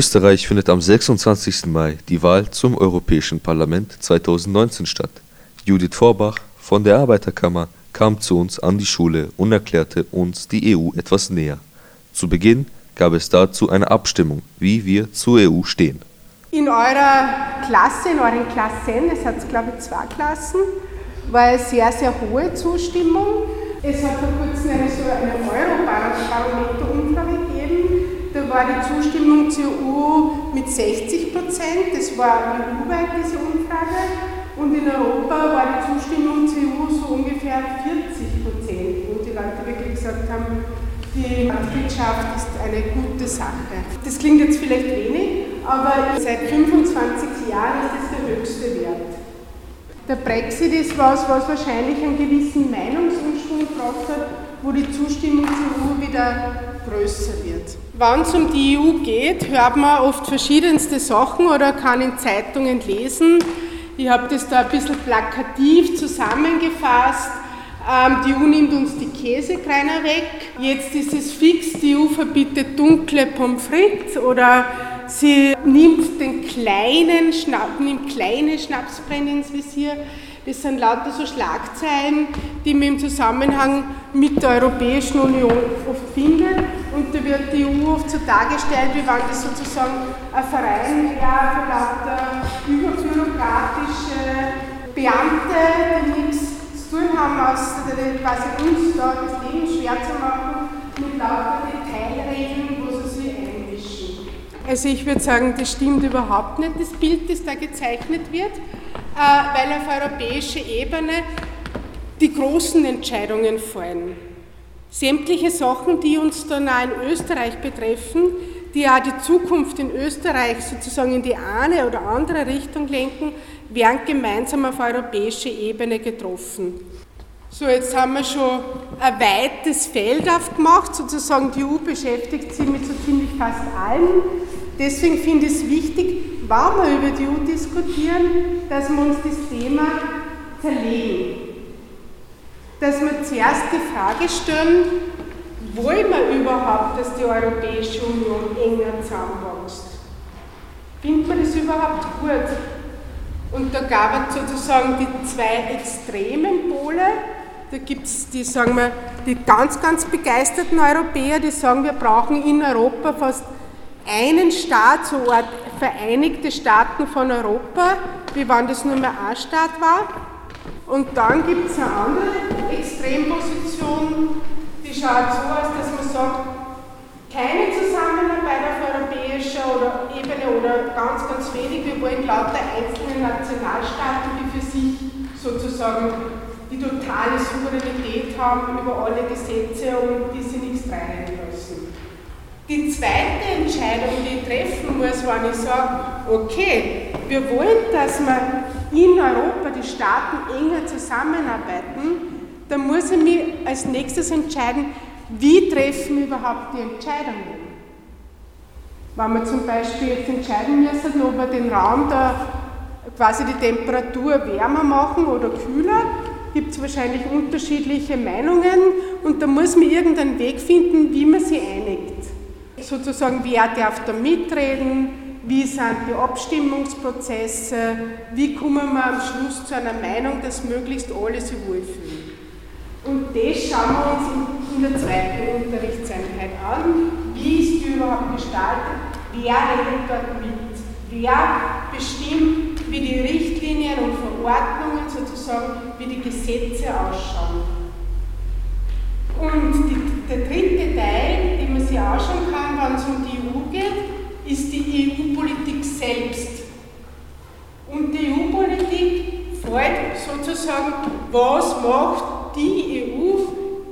Österreich findet am 26. Mai die Wahl zum Europäischen Parlament 2019 statt. Judith Vorbach von der Arbeiterkammer kam zu uns an die Schule und erklärte uns die EU etwas näher. Zu Beginn gab es dazu eine Abstimmung, wie wir zur EU stehen. In eurer Klasse, in euren Klassen, es hat glaube ich zwei Klassen, war eine sehr, sehr hohe Zustimmung. Es hat vor kurzem eine, so eine Eurobarometer-Umfrage war die Zustimmung zur EU mit 60 Prozent, das war EU-weit diese Umfrage, und in Europa war die Zustimmung zur EU so ungefähr 40 Prozent, wo die Leute wirklich gesagt haben, die Mitgliedschaft ist eine gute Sache. Das klingt jetzt vielleicht wenig, aber seit 25 Jahren ist das der höchste Wert. Der Brexit ist was, was wahrscheinlich einen gewissen Meinungsumschwung gebracht hat, wo die Zustimmung zur EU wieder größer wird. Wenn es um die EU geht, hört man oft verschiedenste Sachen oder kann in Zeitungen lesen. Ich habe das da ein bisschen plakativ zusammengefasst. Ähm, die EU nimmt uns die Käsekreiner weg. Jetzt ist es fix, die EU verbietet dunkle Pommes frites oder sie nimmt den kleinen Schnapp, nimmt kleine Schnapsbrenner ins Visier. Das sind lauter so Schlagzeilen, die man im Zusammenhang mit der Europäischen Union oft findet. Und da wird die EU oft so dargestellt, wie wenn das sozusagen ein Verein wäre für lauter überbürokratische Beamte, die nichts zu tun haben, außer quasi uns da das Leben schwer zu machen mit lauter Detailregeln, wo sie sich einmischen. Also ich würde sagen, das stimmt überhaupt nicht, das Bild, das da gezeichnet wird. Äh, weil auf europäischer Ebene die großen Entscheidungen fallen. Sämtliche Sachen, die uns dann auch in Österreich betreffen, die auch die Zukunft in Österreich sozusagen in die eine oder andere Richtung lenken, werden gemeinsam auf europäischer Ebene getroffen. So, jetzt haben wir schon ein weites Feld aufgemacht, sozusagen die EU beschäftigt sich mit so ziemlich fast allem. Deswegen finde ich es wichtig, wenn wir über die EU diskutieren, dass wir uns das Thema zerlegen. Dass wir zuerst die Frage stellen, wollen wir überhaupt, dass die Europäische Union enger zusammenwächst? Findet man das überhaupt gut? Und da gab es sozusagen die zwei extremen Pole. Da gibt es die, sagen wir, die ganz, ganz begeisterten Europäer, die sagen, wir brauchen in Europa fast einen Staat, so eine Vereinigte Staaten von Europa, wie wenn das nur mehr ein Staat war. Und dann gibt es eine andere Extremposition, die schaut so aus, dass man sagt, keine Zusammenarbeit auf europäischer oder Ebene oder ganz, ganz wenig. Wir wollen lauter einzelne Nationalstaaten, die für sich sozusagen die totale Souveränität haben über alle Gesetze und die sie nichts lassen. Die zweite Entscheidung, die ich treffen muss, wenn ich sage, okay, wir wollen, dass wir in Europa die Staaten enger zusammenarbeiten, dann muss ich mich als nächstes entscheiden, wie treffen überhaupt die Entscheidungen. Wenn wir zum Beispiel jetzt entscheiden müssen, ob wir den Raum da quasi die Temperatur wärmer machen oder kühler, gibt es wahrscheinlich unterschiedliche Meinungen und da muss man irgendeinen Weg finden, wie man sie einigt sozusagen, wer darf da mitreden, wie sind die Abstimmungsprozesse, wie kommen wir am Schluss zu einer Meinung, dass möglichst alle sich wohlfühlen. Und das schauen wir uns in, der zweiten Unterrichtseinheit an. Wie ist die überhaupt gestaltet? Wer redet dort mit? Wer bestimmt, wie die Richtlinien und Verordnungen sozusagen, wie die Gesetze ausschauen? Und die, der dritte Teil, den man sich anschauen kann, wenn es um die EU geht, ist die EU-Politik selbst. Und die EU-Politik folgt sozusagen, was macht die EU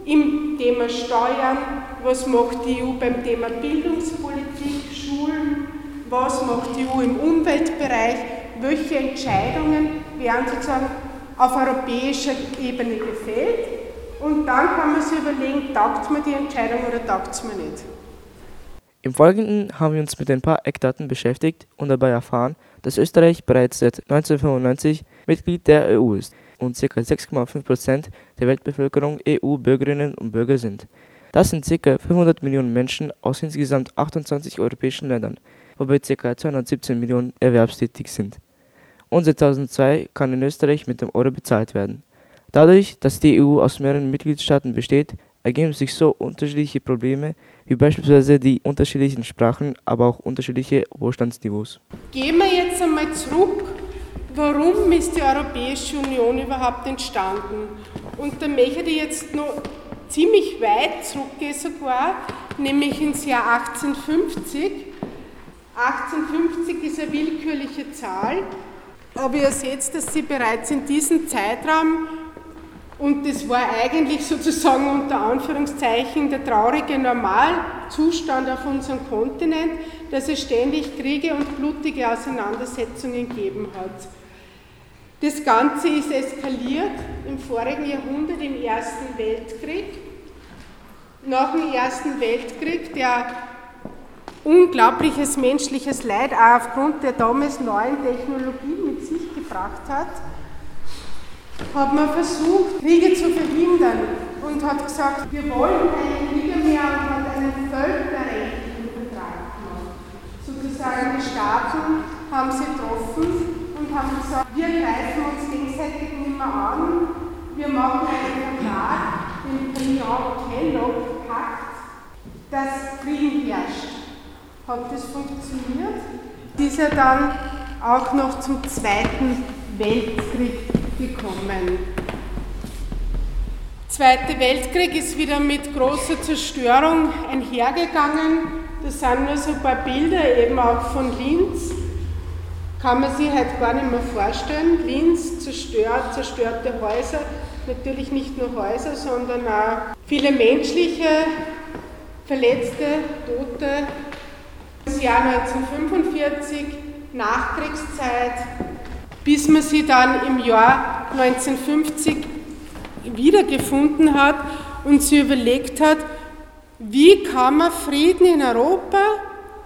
im Thema Steuern, was macht die EU beim Thema Bildungspolitik, Schulen, was macht die EU im Umweltbereich, welche Entscheidungen werden sozusagen auf europäischer Ebene gefällt und dann kann man sich überlegen, taugt mir die Entscheidung oder taugt es mir nicht. Im Folgenden haben wir uns mit ein paar Eckdaten beschäftigt und dabei erfahren, dass Österreich bereits seit 1995 Mitglied der EU ist und ca. 6,5 Prozent der Weltbevölkerung EU-Bürgerinnen und Bürger sind. Das sind ca. 500 Millionen Menschen aus insgesamt 28 europäischen Ländern. wobei ca. 217 Millionen erwerbstätig sind. Und seit 2002 kann in Österreich mit dem Euro bezahlt werden. Dadurch, dass die EU aus mehreren Mitgliedstaaten besteht, ergeben sich so unterschiedliche Probleme wie beispielsweise die unterschiedlichen Sprachen, aber auch unterschiedliche Wohlstandsniveaus. Gehen wir jetzt einmal zurück, warum ist die Europäische Union überhaupt entstanden? Und da möchte ich jetzt noch ziemlich weit zurückgehen sogar, nämlich ins Jahr 1850. 1850 ist eine willkürliche Zahl, aber ihr seht, dass sie bereits in diesem Zeitraum und das war eigentlich sozusagen unter Anführungszeichen der traurige Normalzustand auf unserem Kontinent, dass es ständig Kriege und blutige Auseinandersetzungen gegeben hat. Das Ganze ist eskaliert im vorigen Jahrhundert, im Ersten Weltkrieg. Nach dem Ersten Weltkrieg, der unglaubliches menschliches Leid auch aufgrund der damals neuen Technologie mit sich gebracht hat, hat man versucht, Kriege zu verhindern und hat gesagt, wir wollen keine Kriege mehr und hat einen völkerrechtlichen Vertrag gemacht. Sozusagen die Staaten haben sie getroffen und haben gesagt, wir greifen uns gegenseitig nicht mehr an, wir machen einen Vertrag, den Briand-Kellogg-Pakt, dass Frieden herrscht. Hat das funktioniert? Ist er dann auch noch zum Zweiten Weltkrieg gekommen. Zweiter Weltkrieg ist wieder mit großer Zerstörung einhergegangen. Das sind nur so ein paar Bilder eben auch von Linz. Kann man sich halt gar nicht mehr vorstellen. Linz zerstört, zerstörte Häuser, natürlich nicht nur Häuser, sondern auch viele menschliche Verletzte, Tote. Das Jahr 1945, Nachkriegszeit, bis man sie dann im Jahr 1950 wiedergefunden hat und sie überlegt hat, wie kann man Frieden in Europa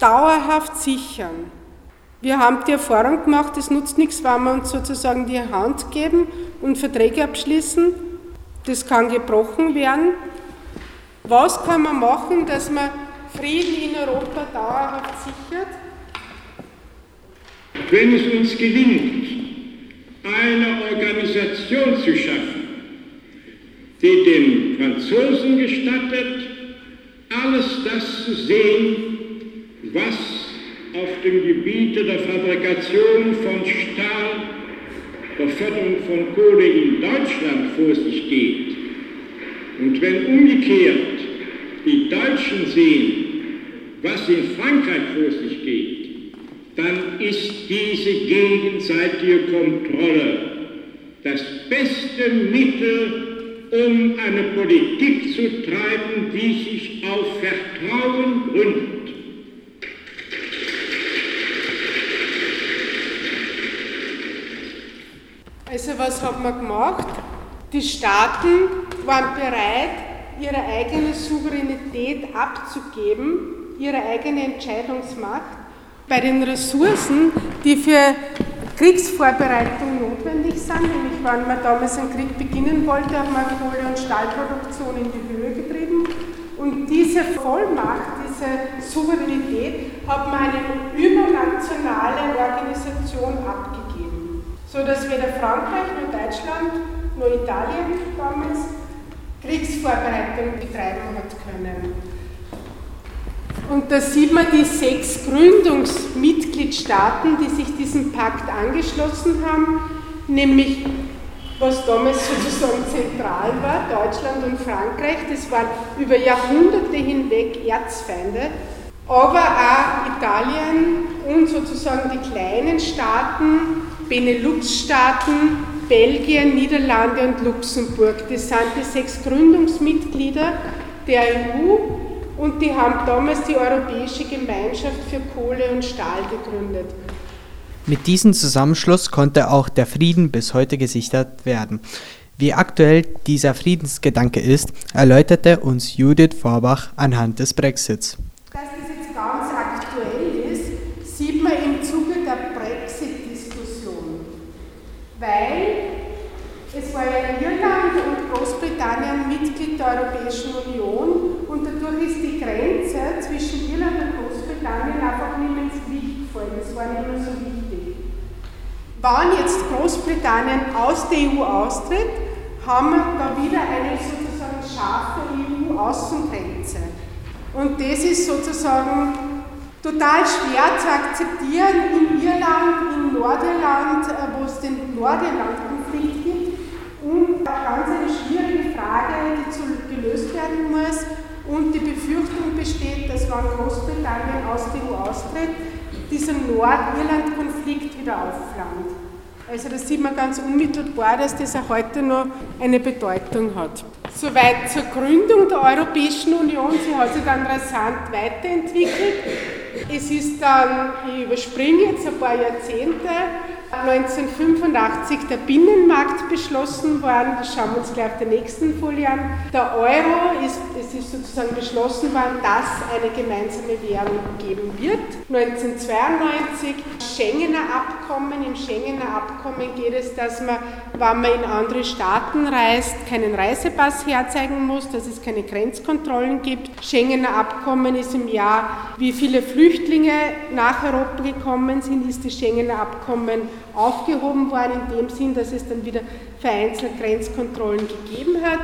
dauerhaft sichern. Wir haben die Erfahrung gemacht, es nutzt nichts, wenn wir uns sozusagen die Hand geben und Verträge abschließen. Das kann gebrochen werden. Was kann man machen, dass man Frieden in Europa dauerhaft sichert? Wenn es uns gelingt, eine Organisation zu schaffen, die den Franzosen gestattet, alles das zu sehen, was auf dem Gebiete der Fabrikation von Stahl, der Förderung von Kohle in Deutschland vor sich geht. Und wenn umgekehrt die Deutschen sehen, was in Frankreich vor sich geht, dann ist diese gegenseitige Kontrolle das beste Mittel, um eine Politik zu treiben, die sich auf Vertrauen gründet. Also was hat man gemacht? Die Staaten waren bereit, ihre eigene Souveränität abzugeben, ihre eigene Entscheidungsmacht bei den Ressourcen, die für Kriegsvorbereitung notwendig sind, nämlich wenn man damals einen Krieg beginnen wollte, hat man Kohle- und Stahlproduktion in die Höhe getrieben. Und diese Vollmacht, diese Souveränität hat man eine übernationale Organisation abgegeben, sodass weder Frankreich noch Deutschland noch Italien damals Kriegsvorbereitung betreiben hat können. Und da sieht man die sechs Gründungsmitgliedstaaten, die sich diesem Pakt angeschlossen haben, nämlich was damals sozusagen zentral war, Deutschland und Frankreich, das waren über Jahrhunderte hinweg Erzfeinde, aber auch Italien und sozusagen die kleinen Staaten, Benelux-Staaten, Belgien, Niederlande und Luxemburg. Das sind die sechs Gründungsmitglieder der EU und die haben damals die Europäische Gemeinschaft für Kohle und Stahl gegründet. Mit diesem Zusammenschluss konnte auch der Frieden bis heute gesichert werden. Wie aktuell dieser Friedensgedanke ist, erläuterte uns Judith Vorbach anhand des Brexits. Dass das jetzt ganz aktuell ist, sieht man im Zuge der Brexit-Diskussion. Weil es war ja Irland und Großbritannien Mitglied der Europäischen Union und dadurch ist die Grenze zwischen Irland und Großbritannien einfach nicht mehr ins Gewicht gefallen, das war nicht mehr so wichtig. Wann jetzt Großbritannien aus der EU austritt, haben wir da wieder eine sozusagen scharfe EU-Außengrenze. Und das ist sozusagen total schwer zu akzeptieren in Irland, in Nordirland, äh, wo es den Nordirland-Konflikt gibt und ganz eine schwierige Frage, die gelöst werden muss. Und die Befürchtung besteht, dass wenn Großbritannien aus der EU austritt, dieser Nordirland-Konflikt wieder aufflammt. Also das sieht man ganz unmittelbar, dass das auch heute noch eine Bedeutung hat. Soweit zur Gründung der Europäischen Union. Sie hat sich dann rasant weiterentwickelt. Es ist dann, ich überspringe jetzt ein paar Jahrzehnte, 1985 der Binnenmarkt beschlossen worden, das schauen wir uns gleich auf der nächsten Folie an. Der Euro ist, es ist sozusagen beschlossen worden, dass eine gemeinsame Währung geben wird. 1992 Schengener Abkommen. Im Schengener Abkommen geht es, dass man, wenn man in andere Staaten reist, keinen Reisepass herzeigen muss, dass es keine Grenzkontrollen gibt. Schengener Abkommen ist im Jahr, wie viele Flüchtlinge nach Europa gekommen sind, ist das Schengener Abkommen aufgehoben worden, in dem Sinn, dass es dann wieder vereinzelt Grenzkontrollen gegeben hat.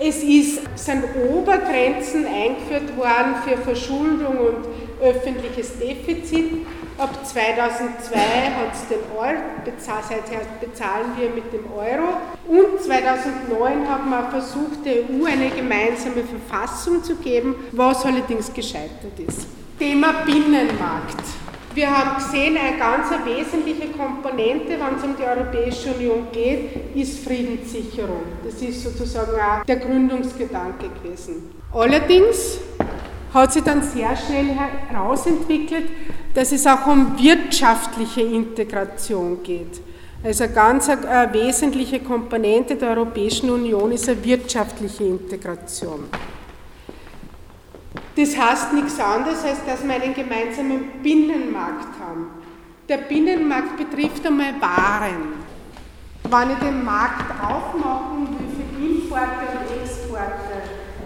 Es ist, sind Obergrenzen eingeführt worden für Verschuldung und öffentliches Defizit. Ab 2002 hat es den Euro, seither bezahlen wir mit dem Euro. Und 2009 haben wir versucht, der EU eine gemeinsame Verfassung zu geben, was allerdings gescheitert ist. Thema Binnenmarkt. Wir haben gesehen, eine ganz wesentliche Komponente, wenn es um die Europäische Union geht, ist Friedenssicherung. Das ist sozusagen auch der Gründungsgedanke gewesen. Allerdings hat sich dann sehr schnell herausentwickelt, dass es auch um wirtschaftliche Integration geht. Also eine ganz eine wesentliche Komponente der Europäischen Union ist eine wirtschaftliche Integration. Das heißt nichts anderes, als dass wir einen gemeinsamen Binnenmarkt haben. Der Binnenmarkt betrifft einmal Waren. Wenn ich den Markt aufmachen will für Importe und Exporte,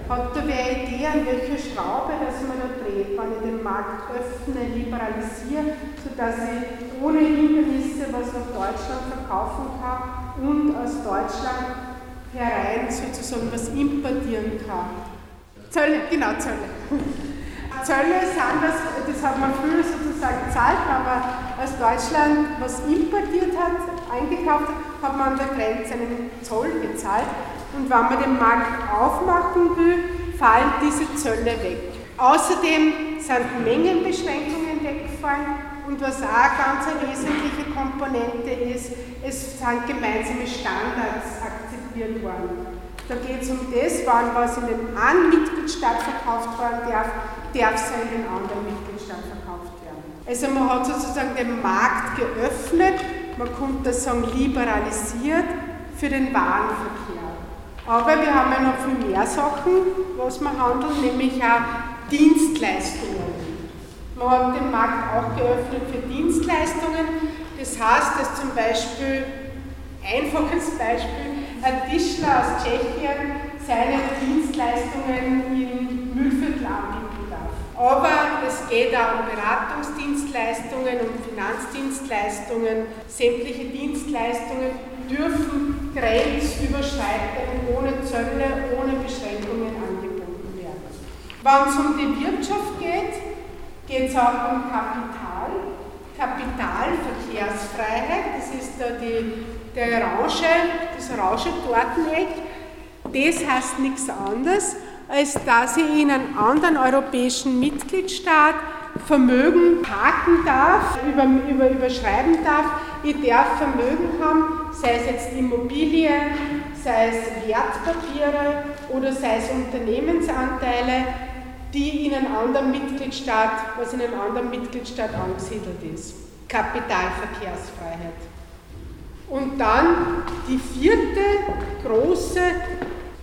hat da wer eine Idee, an welcher Schraube das man da dreht, wenn ich den Markt öffne, liberalisiere, sodass ich ohne Hindernisse was nach Deutschland verkaufen kann und aus Deutschland herein sozusagen was importieren kann. Zölle, genau, Zölle. Zölle sind das, das hat man früher sozusagen gezahlt, aber als Deutschland was importiert hat, eingekauft hat, hat man an der Grenze einen Zoll bezahlt. Und wenn man den Markt aufmachen will, fallen diese Zölle weg. Außerdem sind Mengenbeschränkungen weggefallen und was auch ganz eine wesentliche Komponente ist, es sind gemeinsame Standards akzeptiert worden. Da geht es um das, wann was in den einen Mitgliedstaat verkauft werden darf, darf es in den anderen Mitgliedstaat verkauft werden. Also man hat sozusagen den Markt geöffnet, man könnte das sagen liberalisiert für den Warenverkehr. Aber wir haben ja noch viel mehr Sachen, was wir handeln, nämlich auch Dienstleistungen. Man hat den Markt auch geöffnet für Dienstleistungen. Das heißt, dass zum Beispiel, einfaches Beispiel, ein Tischler aus Tschechien seine Dienstleistungen im Müllviertel anbieten darf. Aber es geht auch um Beratungsdienstleistungen, um Finanzdienstleistungen. Sämtliche Dienstleistungen dürfen grenzüberschreitend ohne Zölle, ohne Beschränkungen angeboten werden. Wenn es um die Wirtschaft geht, geht es auch um Kapital. Kapitalverkehrsfreiheit, das ist da die, der Orange, das orange Torteneck, das heißt nichts anderes, als dass ich in einem anderen europäischen Mitgliedstaat Vermögen parken darf, über, über, überschreiben darf. Ich darf Vermögen haben, sei es jetzt Immobilien, sei es Wertpapiere oder sei es Unternehmensanteile, die in einem anderen Mitgliedstaat, was in einem anderen Mitgliedstaat angesiedelt ist. Kapitalverkehrsfreiheit. Und dann die vierte große,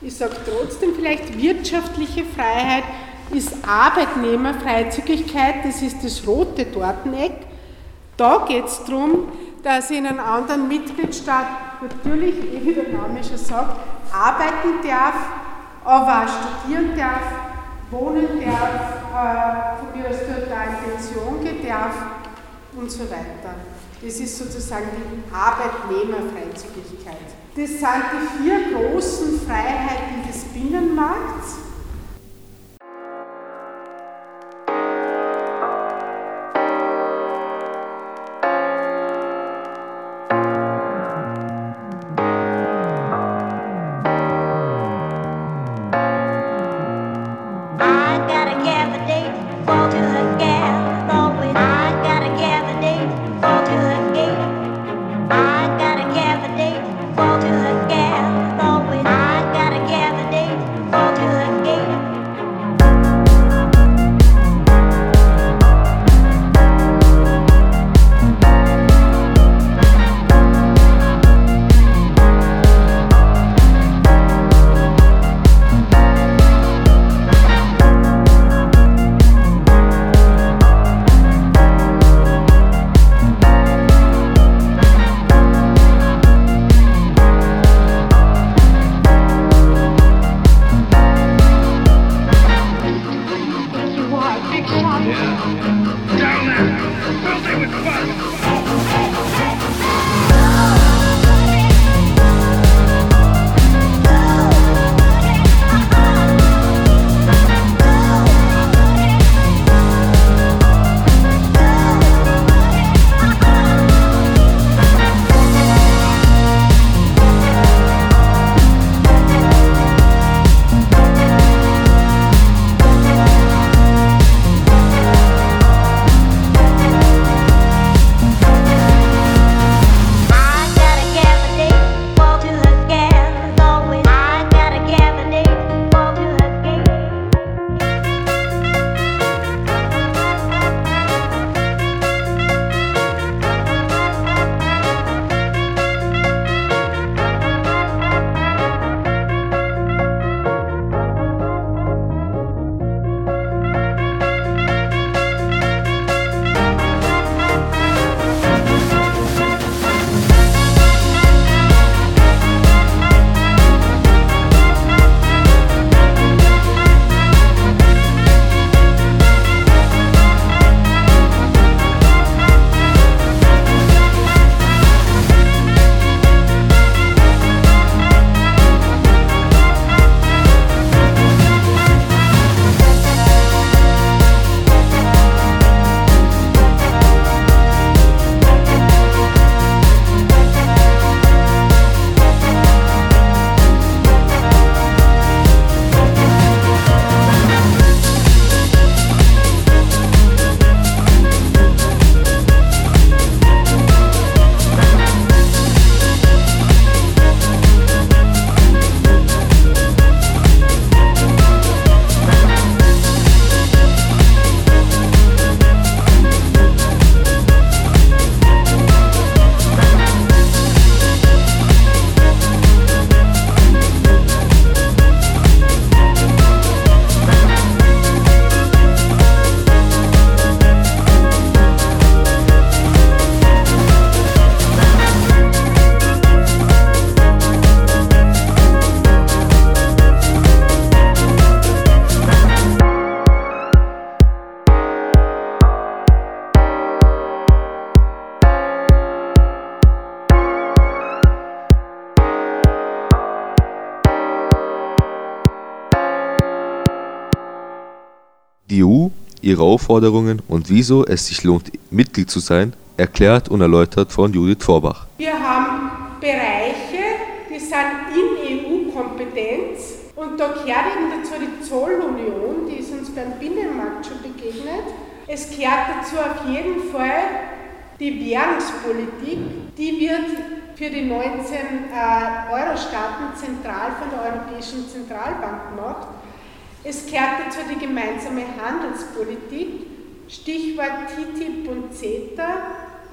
ich sage trotzdem vielleicht wirtschaftliche Freiheit, ist Arbeitnehmerfreizügigkeit, das ist das rote Torteneck. Da geht es darum, dass in einem anderen Mitgliedstaat natürlich, wie der Name schon sagt, arbeiten darf, aber auch studieren darf, wohnen darf, äh, von mir aus dort eine Pension gehen darf und so weiter. Das ist sozusagen die Arbeitnehmerfreizügigkeit. Das sind die vier großen Freiheiten des Binnenmarkts. Ihre Aufforderungen und wieso es sich lohnt, Mitglied zu sein, erklärt und erläutert von Judith Vorbach. Wir haben Bereiche, die sind in EU-Kompetenz und da gehört eben dazu die Zollunion, die ist uns beim Binnenmarkt schon begegnet. Es gehört dazu auf jeden Fall die Währungspolitik, die wird für die 19 äh, Euro-Staaten zentral von der Europäischen Zentralbank gemacht. Es kehrt dazu die gemeinsame Handelspolitik, Stichwort TTIP und CETA.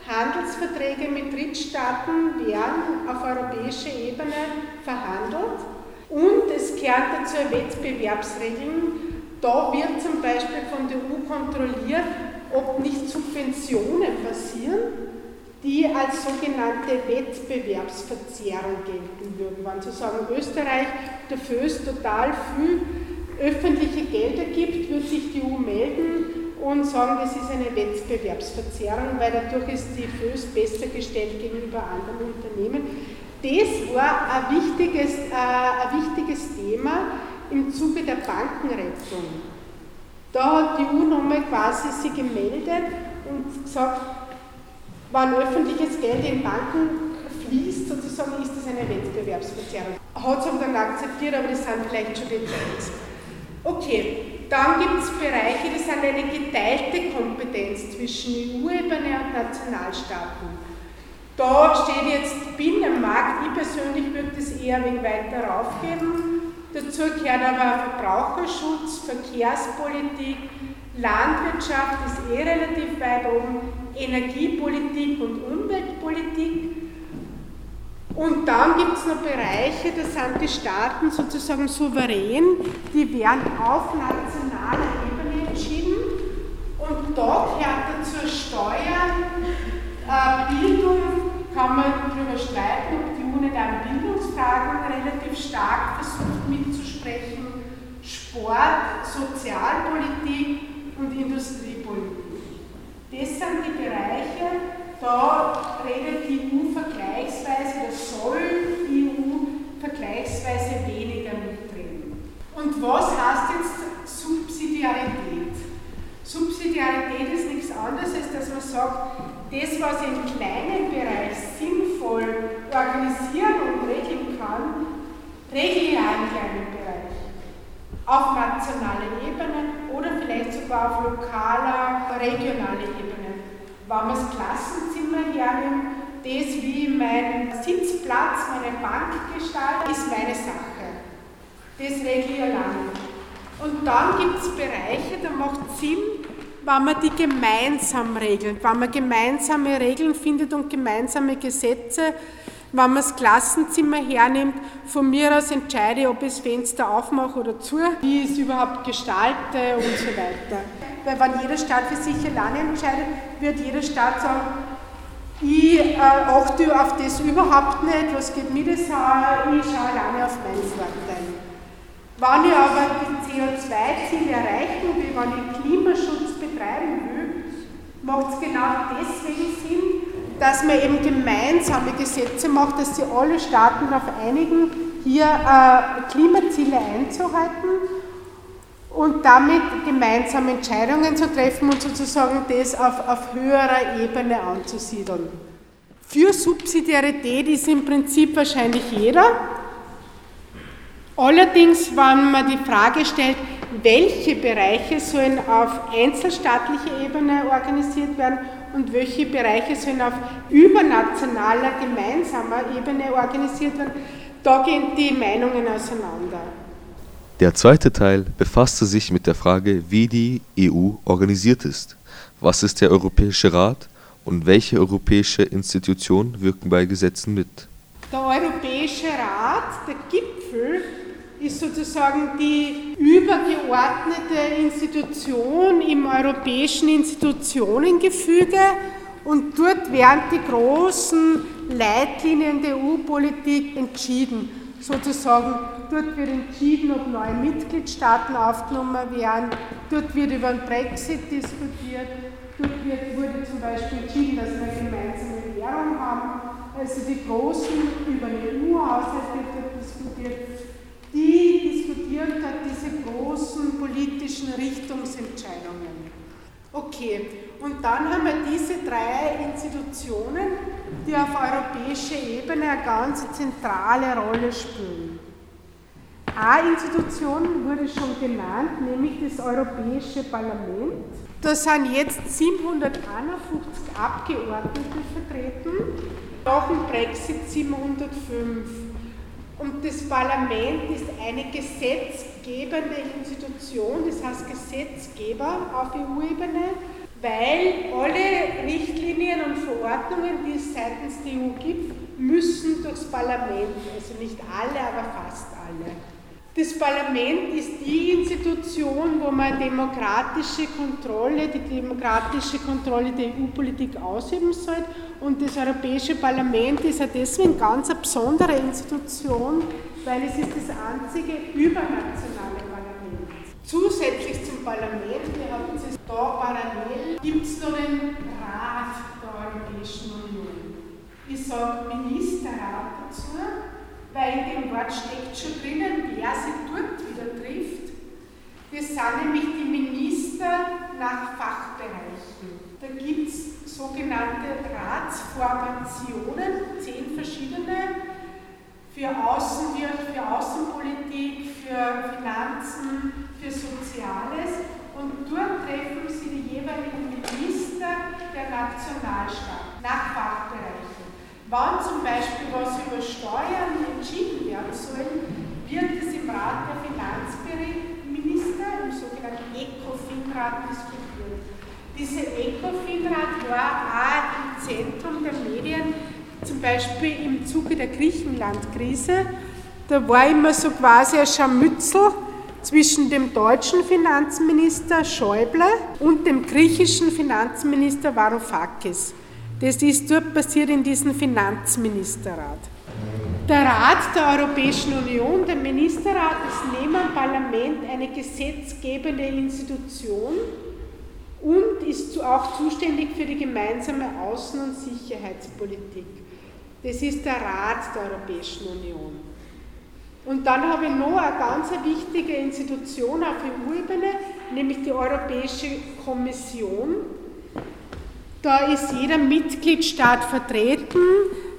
Handelsverträge mit Drittstaaten werden auf europäischer Ebene verhandelt und es kehrt dazu Wettbewerbsregeln. Da wird zum Beispiel von der EU kontrolliert, ob nicht Subventionen passieren, die als sogenannte Wettbewerbsverzerrung gelten würden. Wenn Sie sagen, Österreich dafür ist total viel öffentliche Gelder gibt, wird sich die EU melden, und sagen, das ist eine Wettbewerbsverzerrung, weil dadurch ist die FÖS besser gestellt gegenüber anderen Unternehmen. Das war ein wichtiges, äh, ein wichtiges Thema im Zuge der Bankenrettung. Da hat die EU nochmal quasi sie gemeldet und gesagt, wenn öffentliches Geld in Banken fließt, sozusagen, ist das eine Wettbewerbsverzerrung. Hat es dann akzeptiert, aber das sind vielleicht schon Details. Okay, dann gibt es Bereiche, die sind eine geteilte Kompetenz zwischen EU-Ebene und Nationalstaaten. Da steht jetzt Binnenmarkt, ich persönlich würde das eher ein wenig weiter raufgeben. Dazu gehört aber Verbraucherschutz, Verkehrspolitik, Landwirtschaft ist eh relativ weit oben, Energiepolitik und Umweltpolitik. Und dann gibt es noch Bereiche, da sind die Staaten sozusagen souverän, die werden auf nationaler Ebene entschieden. Und da gehört dazu Steuern, äh, Bildung, kann man darüber streiten, ob die UNE da Bildungsfragen relativ stark versucht mitzusprechen, Sport, Sozialpolitik und Industriepolitik. Das sind die Bereiche, da redet die EU vergleichsweise, oder soll die EU vergleichsweise weniger mitreden. Und was heißt jetzt Subsidiarität? Subsidiarität ist nichts anderes, als dass man sagt, das, was ich im kleinen Bereich sinnvoll organisieren und regeln kann, regle ich auch im kleinen Bereich. Auf nationaler Ebene oder vielleicht sogar auf lokaler, regionaler Ebene das Klassenzimmer hernimmt, das wie mein Sitzplatz, meine Bank gestaltet, ist meine Sache. Das regle ich alleine. Und dann gibt es Bereiche, da macht es Sinn, wenn man die gemeinsam regelt, wenn man gemeinsame Regeln findet und gemeinsame Gesetze, wenn man das Klassenzimmer hernimmt, von mir aus entscheide ich, ob ich das Fenster aufmache oder zu, wie ich es überhaupt gestalte und so weiter weil wenn jeder Staat für sich alleine entscheidet, wird jeder Staat sagen, ich äh, achte auf das überhaupt nicht, was geht mir das an, ich schaue alleine auf meinen Vorteil. Wenn ich aber die CO2-Ziele erreichen will, wenn ich Klimaschutz betreiben will, macht es genau deswegen Sinn, dass man eben gemeinsame Gesetze macht, dass sie alle Staaten darauf einigen, hier äh, Klimaziele einzuhalten und damit gemeinsam Entscheidungen zu treffen und sozusagen das auf, auf höherer Ebene anzusiedeln. Für Subsidiarität ist im Prinzip wahrscheinlich jeder. Allerdings, wenn man die Frage stellt, welche Bereiche sollen auf einzelstaatlicher Ebene organisiert werden und welche Bereiche sollen auf übernationaler, gemeinsamer Ebene organisiert werden, da gehen die Meinungen auseinander. Der zweite Teil befasste sich mit der Frage, wie die EU organisiert ist. Was ist der Europäische Rat und welche europäische Institutionen wirken bei Gesetzen mit? Der Europäische Rat, der Gipfel, ist sozusagen die übergeordnete Institution im europäischen Institutionengefüge und dort werden die großen Leitlinien der EU-Politik entschieden. Sozusagen Dort wird entschieden, ob neue Mitgliedstaaten aufgenommen werden. Dort wird über den Brexit diskutiert. Dort wird, wurde zum Beispiel entschieden, dass wir eine gemeinsame Währung haben. Also die großen über den EU-Haushalt diskutiert. Die diskutieren dort diese großen politischen Richtungsentscheidungen. Okay, und dann haben wir diese drei Institutionen, die auf europäischer Ebene eine ganz zentrale Rolle spielen. A-Institution wurde schon genannt, nämlich das Europäische Parlament. Da sind jetzt 751 Abgeordnete vertreten, nach dem Brexit 705. Und das Parlament ist eine gesetzgebende Institution, das heißt Gesetzgeber auf EU-Ebene, weil alle Richtlinien und Verordnungen, die es seitens der EU gibt, müssen durchs Parlament, also nicht alle, aber fast alle. Das Parlament ist die Institution, wo man demokratische Kontrolle, die demokratische Kontrolle der EU-Politik ausüben soll. Und das Europäische Parlament ist ja deswegen ganz eine besondere Institution, weil es ist das einzige übernationale Parlament. Zusätzlich zum Parlament, wir haben Da parallel gibt es noch den Rat der Europäischen Union. Ich sage Ministerrat dazu, weil in dem Wort steckt schon drinnen, wer sich dort wieder trifft. Das sind nämlich die Minister nach Fachbereichen. Da gibt es sogenannte Ratsformationen, zehn verschiedene, für Außenwirt, für Außenpolitik, für Finanzen, für Soziales. Und dort treffen sie die jeweiligen Minister der Nationalstaaten nach Fachbereichen. Wann zum Beispiel was über Steuern entschieden werden soll, wird es im Rat der Finanzminister, im sogenannten ECOFIN-Rat, diskutiert. Dieser ECOFIN-Rat war auch im Zentrum der Medien zum Beispiel im Zuge der Griechenland-Krise, da war immer so quasi ein Scharmützel zwischen dem deutschen Finanzminister Schäuble und dem griechischen Finanzminister Varoufakis. Das ist dort passiert in diesem Finanzministerrat. Der Rat der Europäischen Union, der Ministerrat, ist neben dem Parlament eine gesetzgebende Institution und ist auch zuständig für die gemeinsame Außen- und Sicherheitspolitik. Das ist der Rat der Europäischen Union. Und dann habe ich noch eine ganz wichtige Institution auf EU-Ebene, nämlich die Europäische Kommission. Da ist jeder Mitgliedstaat vertreten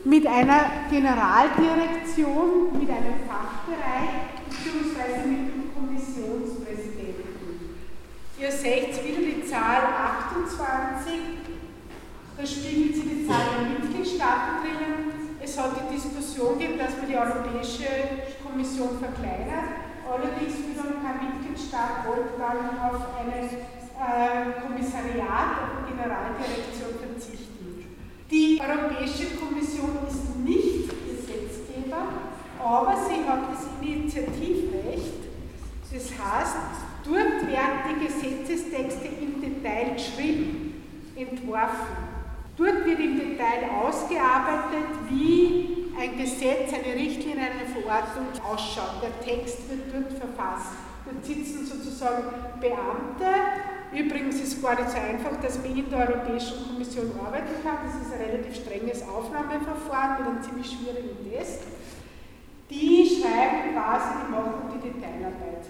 mit einer Generaldirektion, mit einem Fachbereich bzw. mit dem Kommissionspräsidenten. Ihr seht wieder die Zahl 28, da spiegelt sich die Zahl der Mitgliedstaaten drinnen es hat die Diskussion gegeben, dass man die Europäische Kommission verkleinert. Allerdings wiederum kein Mitgliedstaat wollte dann auf ein äh, Kommissariat, eine Generaldirektion verzichten. Die Europäische Kommission ist nicht Gesetzgeber, aber sie hat das Initiativrecht. Das heißt, dort werden die Gesetzestexte im Detail geschrieben, entworfen. Dort wird im Detail ausgearbeitet, wie ein Gesetz, eine Richtlinie, eine Verordnung ausschaut. Der Text wird dort verfasst. Dort sitzen sozusagen Beamte. Übrigens ist es gar nicht so einfach, dass man in der Europäischen Kommission arbeiten kann. Das ist ein relativ strenges Aufnahmeverfahren mit einem ziemlich schwierigen Test. Die schreiben quasi, die machen die Detailarbeit.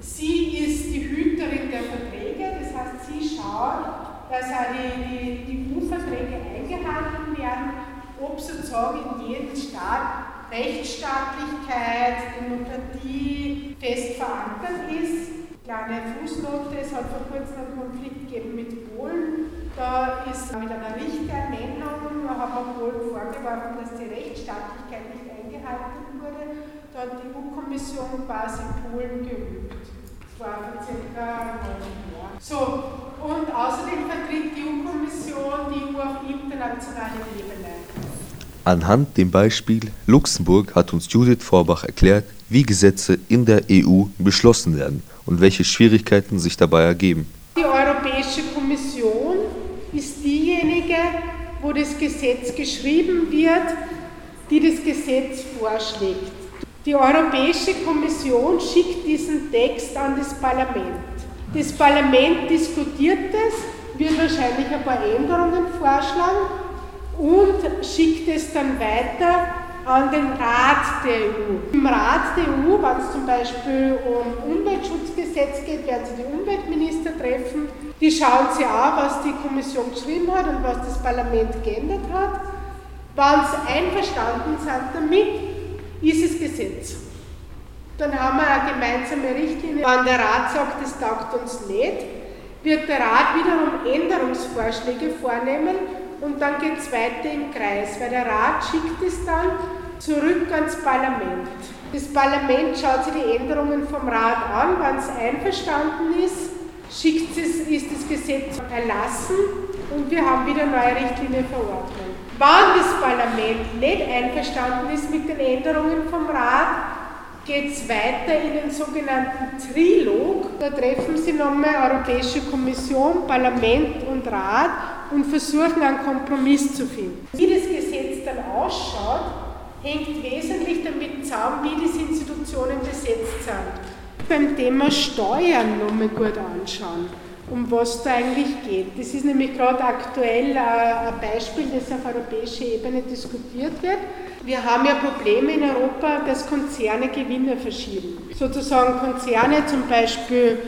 Sie ist die Hüterin der Verträge, das heißt, sie schaut, dass auch die, die, die EU-Verträge eingehalten werden, ob sozusagen in jedem Staat Rechtsstaatlichkeit, Demokratie fest verankert ist. Kleine Fußnote, es hat vor kurzem einen Konflikt gegeben mit Polen. Da ist mit einer Richterernennung, da hat man Polen vorgeworfen, dass die Rechtsstaatlichkeit nicht eingehalten wurde. Da hat die EU-Kommission quasi Polen gerügt. Das war vor circa einem Jahr. So, und außerdem vertritt die EU-Kommission die EU auf internationaler Ebene. Anhand dem Beispiel Luxemburg hat uns Judith Vorbach erklärt, wie Gesetze in der EU beschlossen werden und welche Schwierigkeiten sich dabei ergeben. Die Europäische Kommission ist diejenige, wo das Gesetz geschrieben wird, die das Gesetz vorschlägt. Die Europäische Kommission schickt diesen Text an das Parlament. Das Parlament diskutiert es, wird wahrscheinlich ein paar Änderungen vorschlagen und schickt es dann weiter an den Rat der EU. Im Rat der EU, wenn es zum Beispiel um Umweltschutzgesetz geht, werden Sie die Umweltminister treffen. Die schauen sich an, was die Kommission geschrieben hat und was das Parlament geändert hat. Wenn sie einverstanden sind damit, ist es Gesetz. Dann haben wir eine gemeinsame Richtlinie. Wenn der Rat sagt, das taugt uns nicht, wird der Rat wiederum Änderungsvorschläge vornehmen und dann geht es weiter im Kreis, weil der Rat schickt es dann zurück ans Parlament. Das Parlament schaut sich die Änderungen vom Rat an, wenn es einverstanden ist, schickt es, ist das Gesetz erlassen und wir haben wieder neue Richtlinie Verordnung. Wenn das Parlament nicht einverstanden ist mit den Änderungen vom Rat, geht es weiter in den sogenannten Trilog. Da treffen sie nochmal Europäische Kommission, Parlament und Rat und versuchen einen Kompromiss zu finden. Wie das Gesetz dann ausschaut, hängt wesentlich damit zusammen, wie diese Institutionen besetzt sind. beim Thema Steuern nochmal gut anschauen, um was da eigentlich geht. Das ist nämlich gerade aktuell ein Beispiel, das auf europäischer Ebene diskutiert wird. Wir haben ja Probleme in Europa, dass Konzerne Gewinne verschieben. Sozusagen Konzerne, zum Beispiel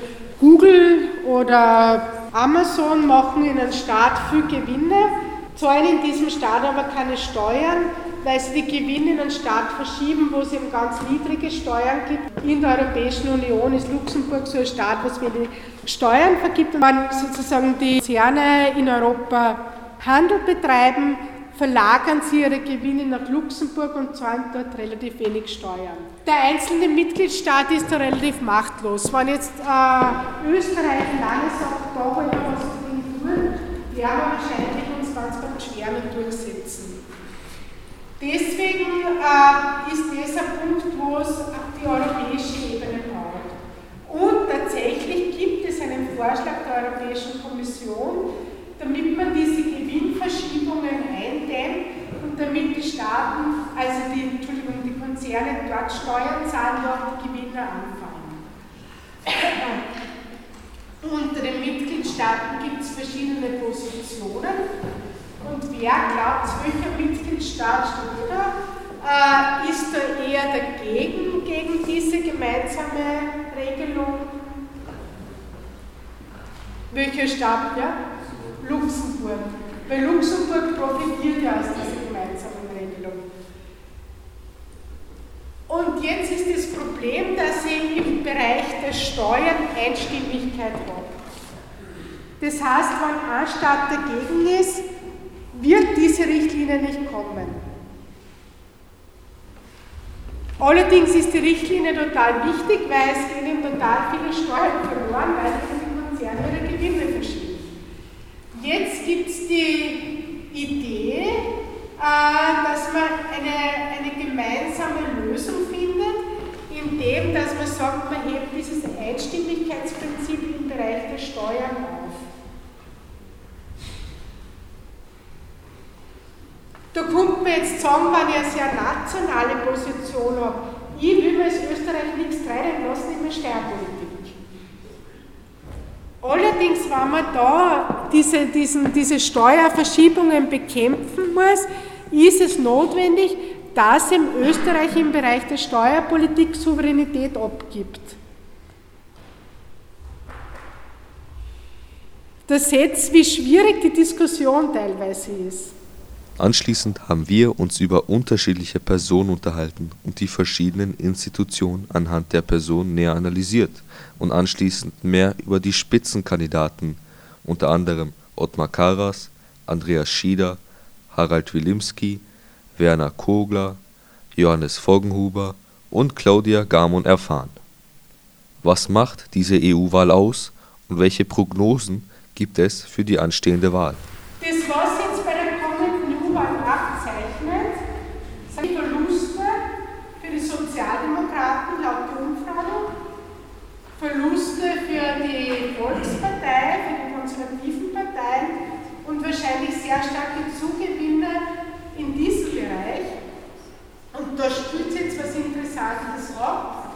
Google oder Amazon, machen in einem Staat viel Gewinne, zahlen in diesem Staat aber keine Steuern, weil sie die Gewinne in einen Staat verschieben, wo es eben ganz niedrige Steuern gibt. In der Europäischen Union ist Luxemburg so ein Staat, was wenig Steuern vergibt. Und wenn sozusagen die Konzerne in Europa Handel betreiben, verlagern sie ihre Gewinne nach Luxemburg und zahlen dort relativ wenig Steuern. Der einzelne Mitgliedstaat ist da relativ machtlos. Wenn jetzt äh, Österreich lange sagt, da wollen wir was dagegen tun, werden wir wahrscheinlich uns ganz, ganz schwer mit durchsetzen. Deswegen äh, ist das ein Punkt, wo es auf die europäische Ebene braucht. Und tatsächlich gibt es einen Vorschlag der Europäischen Kommission, damit man diese Gewinnverschiebungen eindämmt und damit die Staaten, also die, Entschuldigung, die Konzerne dort Steuern zahlen, wo auch die Gewinne anfallen. Unter den Mitgliedstaaten gibt es verschiedene Positionen und wer glaubt, welcher Mitgliedstaat steht? Äh, ist da eher dagegen, gegen diese gemeinsame Regelung? Welcher Staat, ja? Luxemburg. Weil Luxemburg profitiert ja aus dieser gemeinsamen Regelung. Und jetzt ist das Problem, dass ich im Bereich der Steuern Einstimmigkeit habe. Das heißt, wenn ein Staat dagegen ist, wird diese Richtlinie nicht kommen. Allerdings ist die Richtlinie total wichtig, weil es gehen total viele Steuern verloren, weil die Konzerne ihre Gewinne verschieben. Jetzt gibt es die Idee, äh, dass man eine, eine gemeinsame Lösung findet, indem dass man sagt, man hebt dieses Einstimmigkeitsprinzip im Bereich der Steuern auf. Da kommt man jetzt sagen, wenn ich eine sehr nationale Position habe, ich will mir als Österreich nichts treiben lassen in der Steuerpolitik. Allerdings, wenn man da diese, diesen, diese Steuerverschiebungen bekämpfen muss, ist es notwendig, dass in Österreich im Bereich der Steuerpolitik Souveränität abgibt. Das setzt, wie schwierig die Diskussion teilweise ist. Anschließend haben wir uns über unterschiedliche Personen unterhalten und die verschiedenen Institutionen anhand der Personen näher analysiert und anschließend mehr über die Spitzenkandidaten, unter anderem Ottmar Karas, Andreas Schieder, Harald Wilimski, Werner Kogler, Johannes Voggenhuber und Claudia Gamon erfahren. Was macht diese EU-Wahl aus und welche Prognosen gibt es für die anstehende Wahl? Das, was jetzt bei der kommenden EU-Wahl abzeichnet, sind Verluste für die Sozialdemokraten laut der Umfrage, Verluste für die Volkspartei, für die konservativen Parteien und wahrscheinlich sehr starke Zugewinne in diesem Bereich. Und da spielt jetzt was Interessantes ab,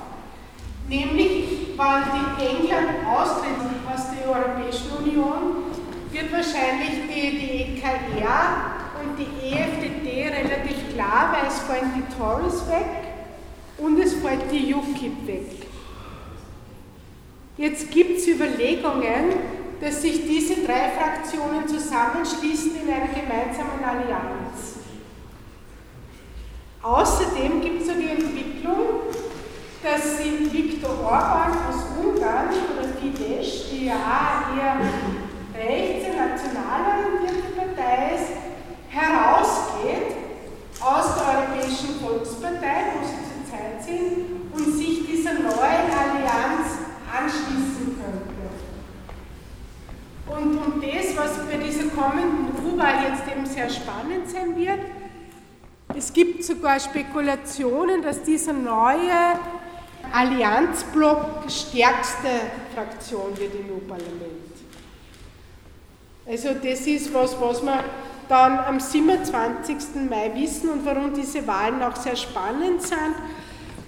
nämlich, weil die England austreten aus der Europäischen Union, wird wahrscheinlich die, die EKR und die EFDD relativ klar, weil es fallen die Tories weg und es fällt die UKIP weg. Jetzt gibt es Überlegungen, dass sich diese drei Fraktionen zusammenschließen in einer gemeinsamen Allianz. Außerdem gibt es so die Entwicklung, dass sie Viktor Orban aus Ungarn oder Fidesz, die ja eher rechts- und nationalorientierte Partei ist, herausgeht aus der Europäischen Volkspartei, wo sie zurzeit sind, und sich dieser neuen Allianz anschließen könnte. Und, und das, was bei dieser kommenden EU-Wahl jetzt eben sehr spannend sein wird, es gibt sogar Spekulationen, dass dieser neue Allianzblock stärkste Fraktion wird im EU-Parlament. Also das ist was, was wir dann am 27. Mai wissen und warum diese Wahlen auch sehr spannend sind.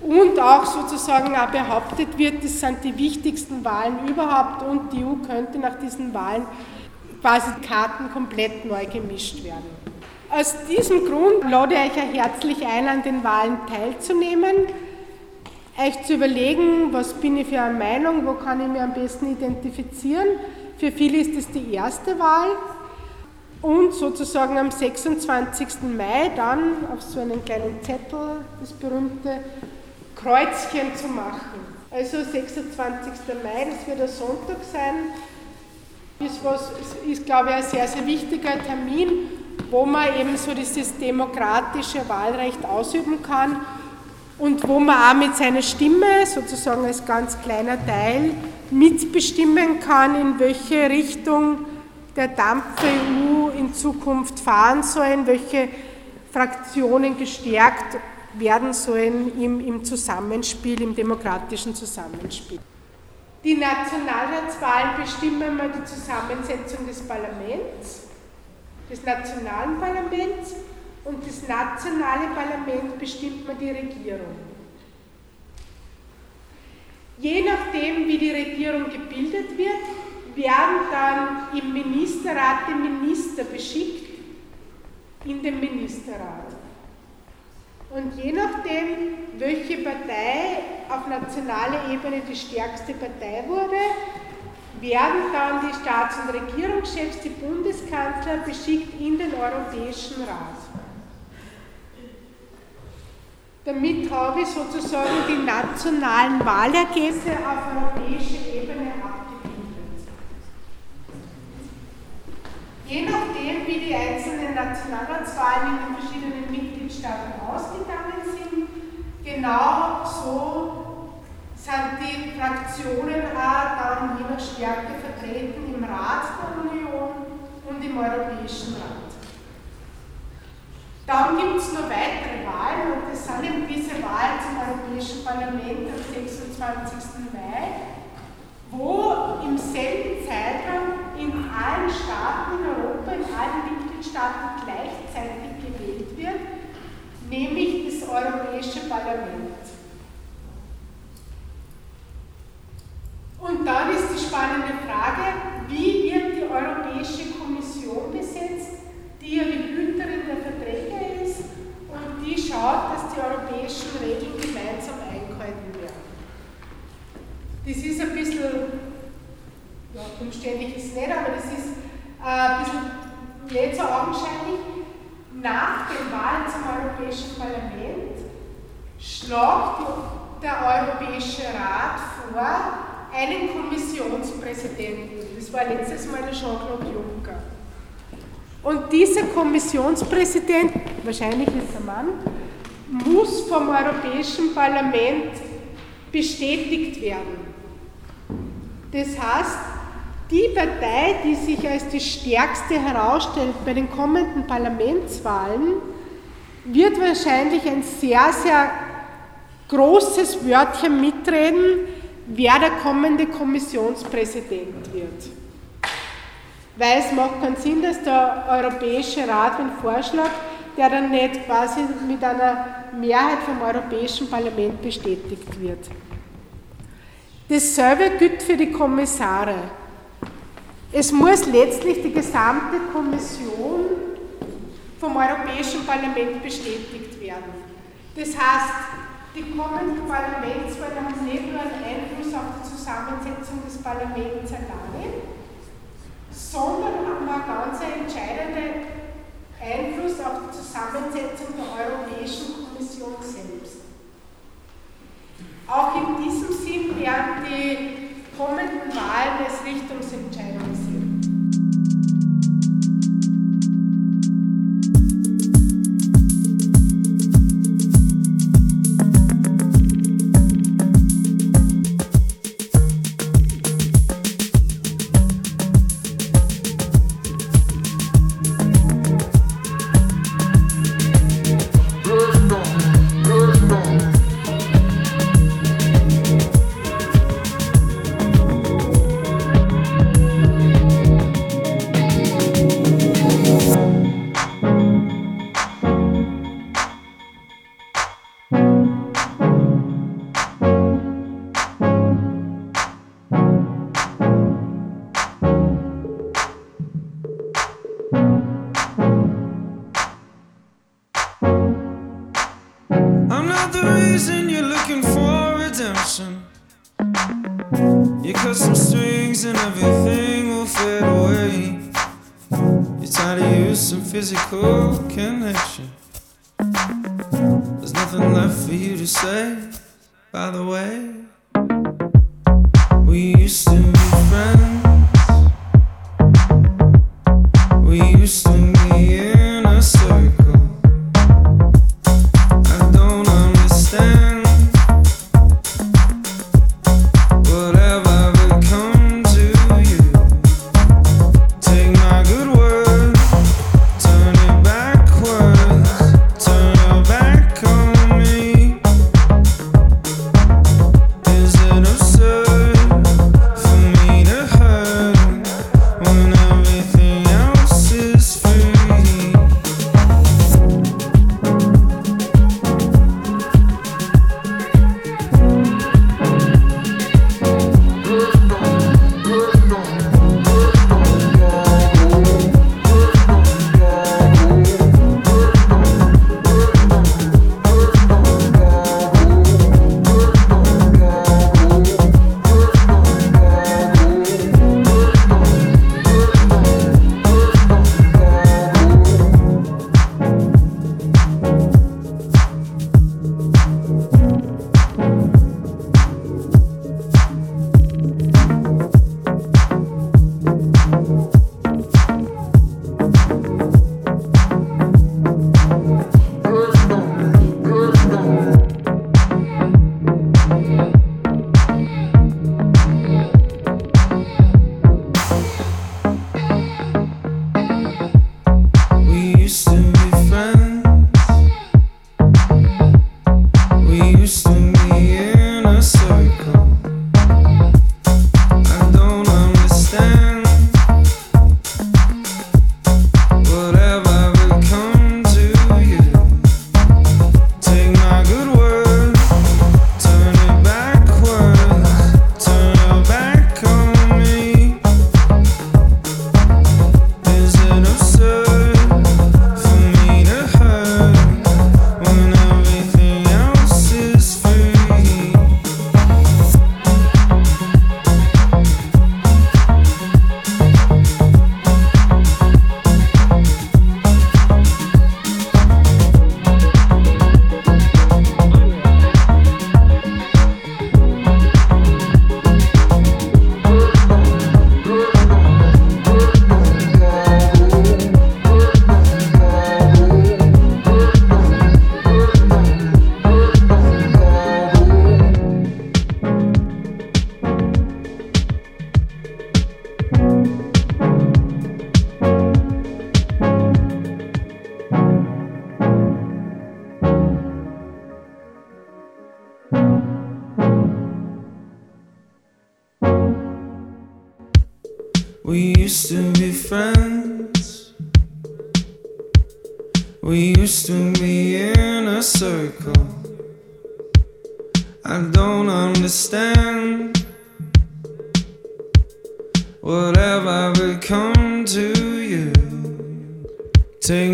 Und auch sozusagen auch behauptet wird, das sind die wichtigsten Wahlen überhaupt und die EU könnte nach diesen Wahlen quasi Karten komplett neu gemischt werden. Aus diesem Grund lade ich euch herzlich ein, an den Wahlen teilzunehmen, euch zu überlegen, was bin ich für eine Meinung, wo kann ich mich am besten identifizieren. Für viele ist es die erste Wahl und sozusagen am 26. Mai dann auf so einen kleinen Zettel das berühmte Kreuzchen zu machen. Also 26. Mai, das wird ein Sonntag sein, ist, was, ist glaube ich, ein sehr, sehr wichtiger Termin, wo man eben so dieses demokratische Wahlrecht ausüben kann und wo man auch mit seiner Stimme, sozusagen als ganz kleiner Teil, mitbestimmen kann, in welche Richtung der Dampf-EU in Zukunft fahren soll, in welche Fraktionen gestärkt werden sollen im, im Zusammenspiel, im demokratischen Zusammenspiel. Die Nationalratswahlen bestimmen mal die Zusammensetzung des Parlaments, des nationalen Parlaments und das nationale Parlament bestimmt man die Regierung. Je nachdem, wie die Regierung gebildet wird, werden dann im Ministerrat die Minister beschickt in den Ministerrat. Und je nachdem, welche Partei auf nationaler Ebene die stärkste Partei wurde, werden dann die Staats- und Regierungschefs, die Bundeskanzler, beschickt in den Europäischen Rat. Damit habe ich sozusagen die nationalen Wahlergebnisse auf europäischer Ebene abgebildet. Je nachdem, wie die einzelnen Nationalratswahlen in den verschiedenen Mitgliedstaaten ausgegangen sind, genau so sind die Fraktionen auch dann je nach Stärke vertreten im Rat der Union und im Europäischen Rat. Dann gibt es noch weitere Wahlen und das sind eben diese Wahlen zum Europäischen Parlament am 26. Mai, wo im selben Zeitraum in allen Staaten in Europa, in allen Mitgliedstaaten gleichzeitig gewählt wird, nämlich das Europäische Parlament. Und dann ist die spannende Frage, wie wird die Europäische Kommission besetzt, die ja die Hüterin der Verträge ist und die schaut, dass die europäischen Regeln gemeinsam eingehalten werden. Das ist ein bisschen, ja, umständlich ist es nicht, aber das ist äh, ein bisschen nicht so augenscheinlich. Nach den Wahlen zum Europäischen Parlament schlagt der Europäische Rat vor einen Kommissionspräsidenten. Das war letztes Mal der Jean-Claude Juncker. Und dieser Kommissionspräsident, wahrscheinlich ist er Mann, muss vom Europäischen Parlament bestätigt werden. Das heißt, die Partei, die sich als die stärkste herausstellt bei den kommenden Parlamentswahlen, wird wahrscheinlich ein sehr, sehr großes Wörtchen mitreden, wer der kommende Kommissionspräsident wird. Weil es macht keinen Sinn, dass der Europäische Rat einen Vorschlag, der dann nicht quasi mit einer Mehrheit vom Europäischen Parlament bestätigt wird. Dasselbe gilt für die Kommissare. Es muss letztlich die gesamte Kommission vom Europäischen Parlament bestätigt werden. Das heißt, die kommenden Parlamentswahlen haben nicht nur einen Einfluss auf die Zusammensetzung des Parlaments allein, sondern haben einen ganz entscheidenden Einfluss auf die Zusammensetzung der Europäischen Kommission selbst. Auch in diesem Sinn werden die kommenden Wahlen als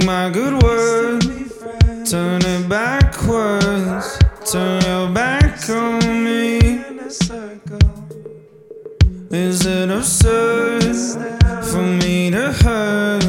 my good word, turn it backwards, turn your back on me. Is it absurd for me to hurt?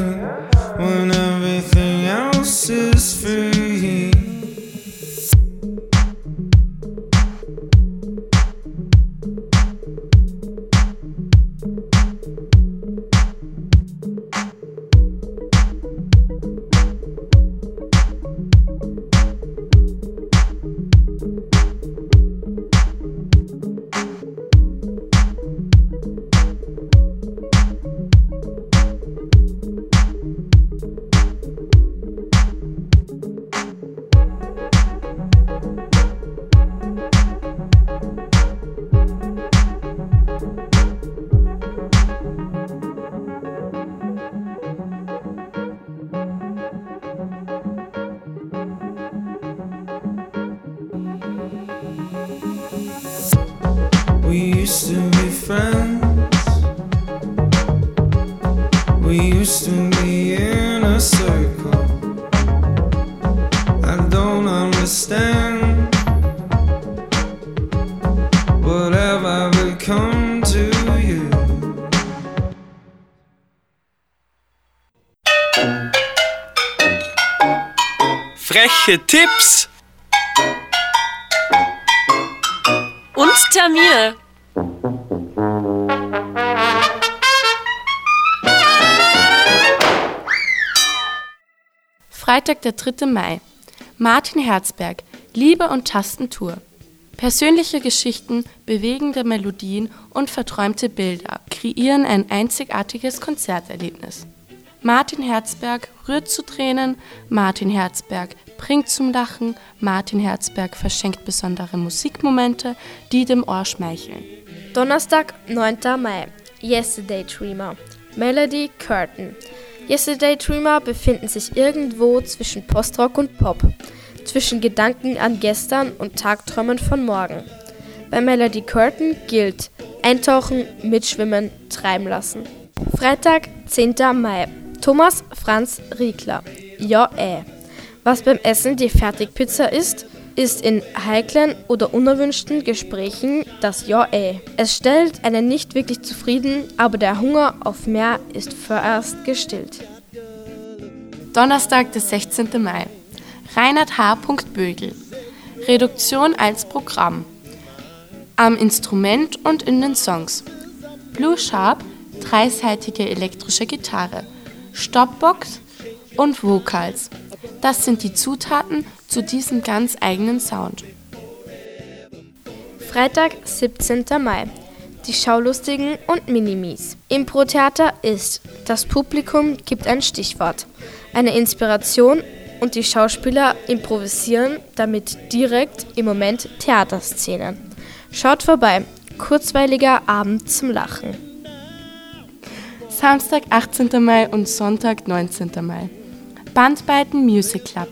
We used to be friends. We used to be in a circle. I don't understand what have I become to you. Freche tips. Und Termine. Freitag, der 3. Mai. Martin Herzberg, Liebe und Tastentour. Persönliche Geschichten, bewegende Melodien und verträumte Bilder kreieren ein einzigartiges Konzerterlebnis. Martin Herzberg rührt zu Tränen, Martin Herzberg bringt zum Lachen, Martin Herzberg verschenkt besondere Musikmomente, die dem Ohr schmeicheln. Donnerstag, 9. Mai. Yesterday Dreamer. Melody Curtain. Yesterday Dreamer befinden sich irgendwo zwischen Postrock und Pop zwischen Gedanken an gestern und Tagträumen von morgen. Bei Melody Curtin gilt Eintauchen, Mitschwimmen, treiben lassen. Freitag, 10. Mai. Thomas Franz Riegler. Ja, äh. Was beim Essen die Fertigpizza ist, ist in heiklen oder unerwünschten Gesprächen das Ja, äh. Es stellt einen nicht wirklich zufrieden, aber der Hunger auf mehr ist vorerst gestillt. Donnerstag, der 16. Mai. Reinhard H. Bögel. Reduktion als Programm. Am Instrument und in den Songs. Blue Sharp, dreiseitige elektrische Gitarre. Stopbox und Vocals. Das sind die Zutaten zu diesem ganz eigenen Sound. Freitag, 17. Mai. Die Schaulustigen und Minimis. Impro-Theater ist, das Publikum gibt ein Stichwort, eine Inspiration und die Schauspieler improvisieren damit direkt im Moment Theaterszenen. Schaut vorbei, kurzweiliger Abend zum Lachen. Samstag, 18. Mai und Sonntag, 19. Mai. Bandbeiten Music Club.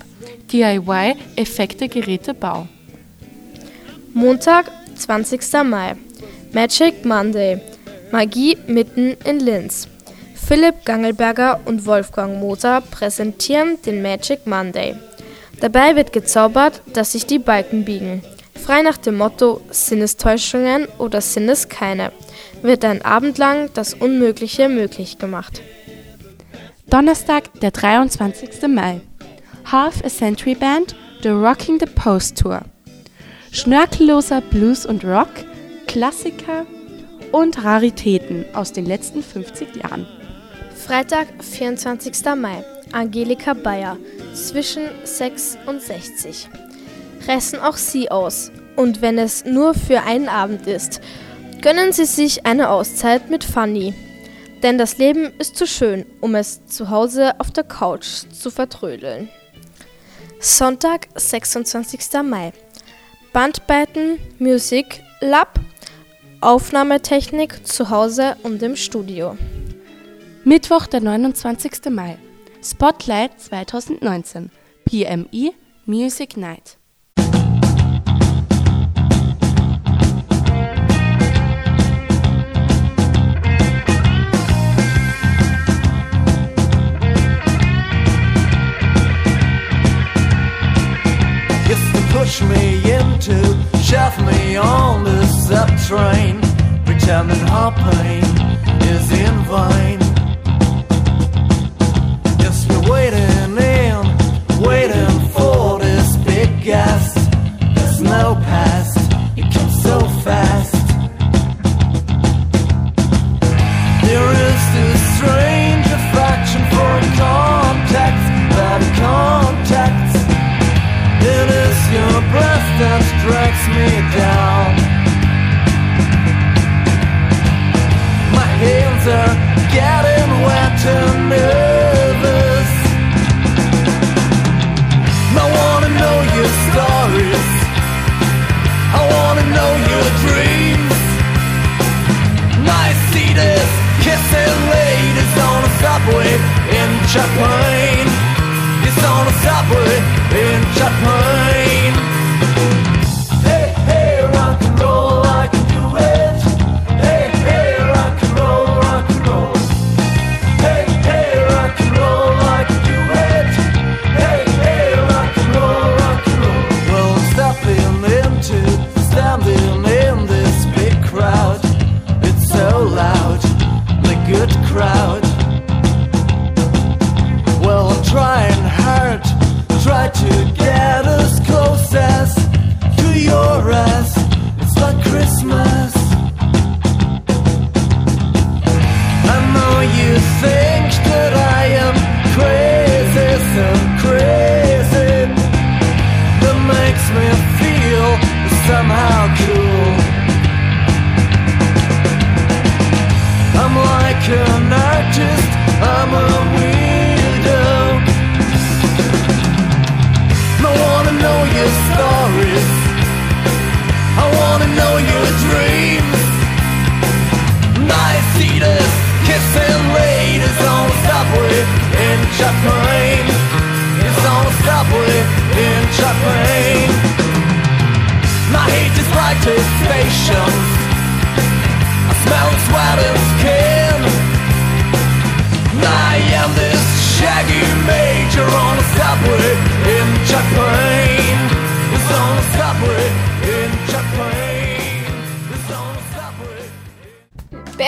DIY Effekte Geräte Bau. Montag, 20. Mai. Magic Monday. Magie mitten in Linz. Philipp Gangelberger und Wolfgang Moser präsentieren den Magic Monday. Dabei wird gezaubert, dass sich die Balken biegen. Frei nach dem Motto Sinnestäuschungen oder Sinnes keine wird ein Abend lang das Unmögliche möglich gemacht. Donnerstag, der 23. Mai. Half a Century Band, The Rocking the Post Tour. Schnörkelloser Blues und Rock, Klassiker und Raritäten aus den letzten 50 Jahren. Freitag, 24. Mai. Angelika Bayer, zwischen 6 und 60. Ressen auch Sie aus. Und wenn es nur für einen Abend ist, gönnen Sie sich eine Auszeit mit Fanny. Denn das Leben ist zu schön, um es zu Hause auf der Couch zu vertrödeln. Sonntag, 26. Mai. Bandbeiten, Musik, Lab, Aufnahmetechnik zu Hause und im Studio. Mittwoch, der 29. Mai. Spotlight 2019. PME Music Night. Push me into, shove me on the subtrain, pretending our pain is in vain. Know your dreams. I see this kissing ladies on a subway in Japan. It's on a subway in Japan. That I am crazy, crazy. That makes me feel somehow cool. I'm like an artist, I'm a. I wanna know your stories. I wanna know your dreams. I see kissing ladies on the subway in Japan. It's on the subway in Japan. I hate these lighted stations. I smell sweat and skin. I am this shaggy major on the subway in Japan.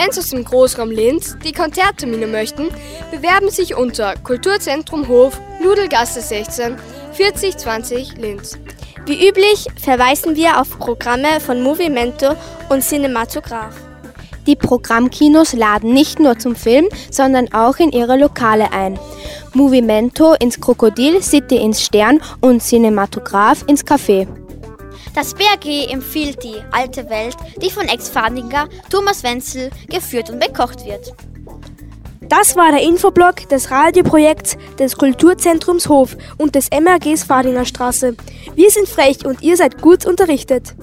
Bands aus dem Großraum Linz, die Konzerttermine möchten, bewerben sich unter Kulturzentrum Hof, Nudelgasse 16, 4020 Linz. Wie üblich verweisen wir auf Programme von Movimento und Cinematograph. Die Programmkinos laden nicht nur zum Film, sondern auch in ihre Lokale ein. Movimento ins Krokodil, City ins Stern und Cinematograph ins Café. Das BRG empfiehlt die alte Welt, die von Ex-Fadinger Thomas Wenzel geführt und bekocht wird. Das war der Infoblog des Radioprojekts des Kulturzentrums Hof und des MRGs Fadinger Straße. Wir sind frech und ihr seid gut unterrichtet.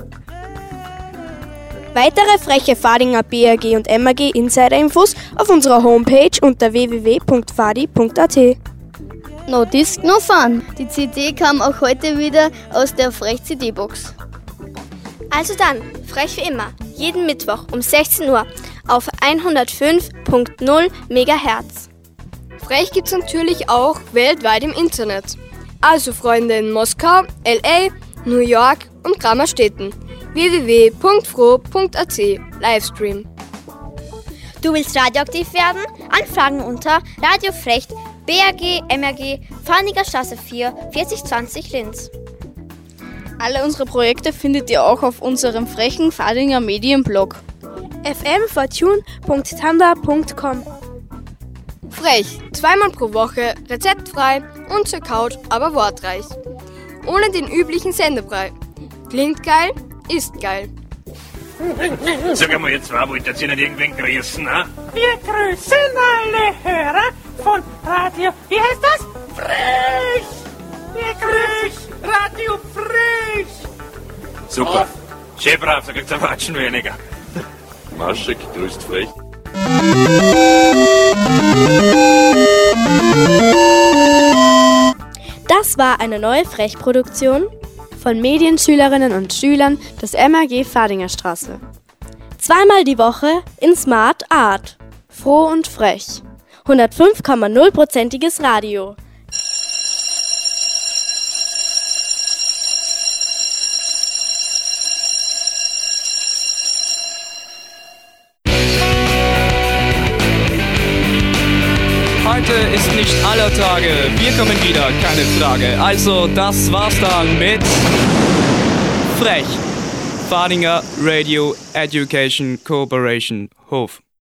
Weitere freche Fadinger BRG und MRG Insider-Infos auf unserer Homepage unter www.fadi.at. No Disc, no Fun. Die CD kam auch heute wieder aus der Frech-CD-Box. Also dann, frech wie immer, jeden Mittwoch um 16 Uhr auf 105.0 MHz. Frech gibt's natürlich auch weltweit im Internet. Also Freunde in Moskau, LA, New York und Grammerstädten. www.fro.at Livestream. Du willst radioaktiv werden? Anfragen unter Radio BRG, MRG, Farniger Straße 4, 4020 Linz. Alle unsere Projekte findet ihr auch auf unserem frechen Fadinger Medienblog. fmfortune.tanda.com Frech, zweimal pro Woche, rezeptfrei und zur Couch, aber wortreich. Ohne den üblichen Sendebrei. Klingt geil, ist geil. Sag einmal, ihr zwei wollt ihr nicht irgendwen grüßen, ne? Wir grüßen alle Hörer von Radio. Wie heißt das? Frech! Wir grüßen Radio Frech! Super. Schön brav, da kriegt's ein Watschen weniger. Maschek grüßt frech. Das war eine neue Frechproduktion von Medienschülerinnen und Schülern des MAG Fadinger Straße. Zweimal die Woche in Smart Art. Froh und frech. 105,0%iges Radio. Nicht aller Tage. Wir kommen wieder, keine Frage. Also, das war's dann mit Frech. Fadinger Radio Education Cooperation Hof.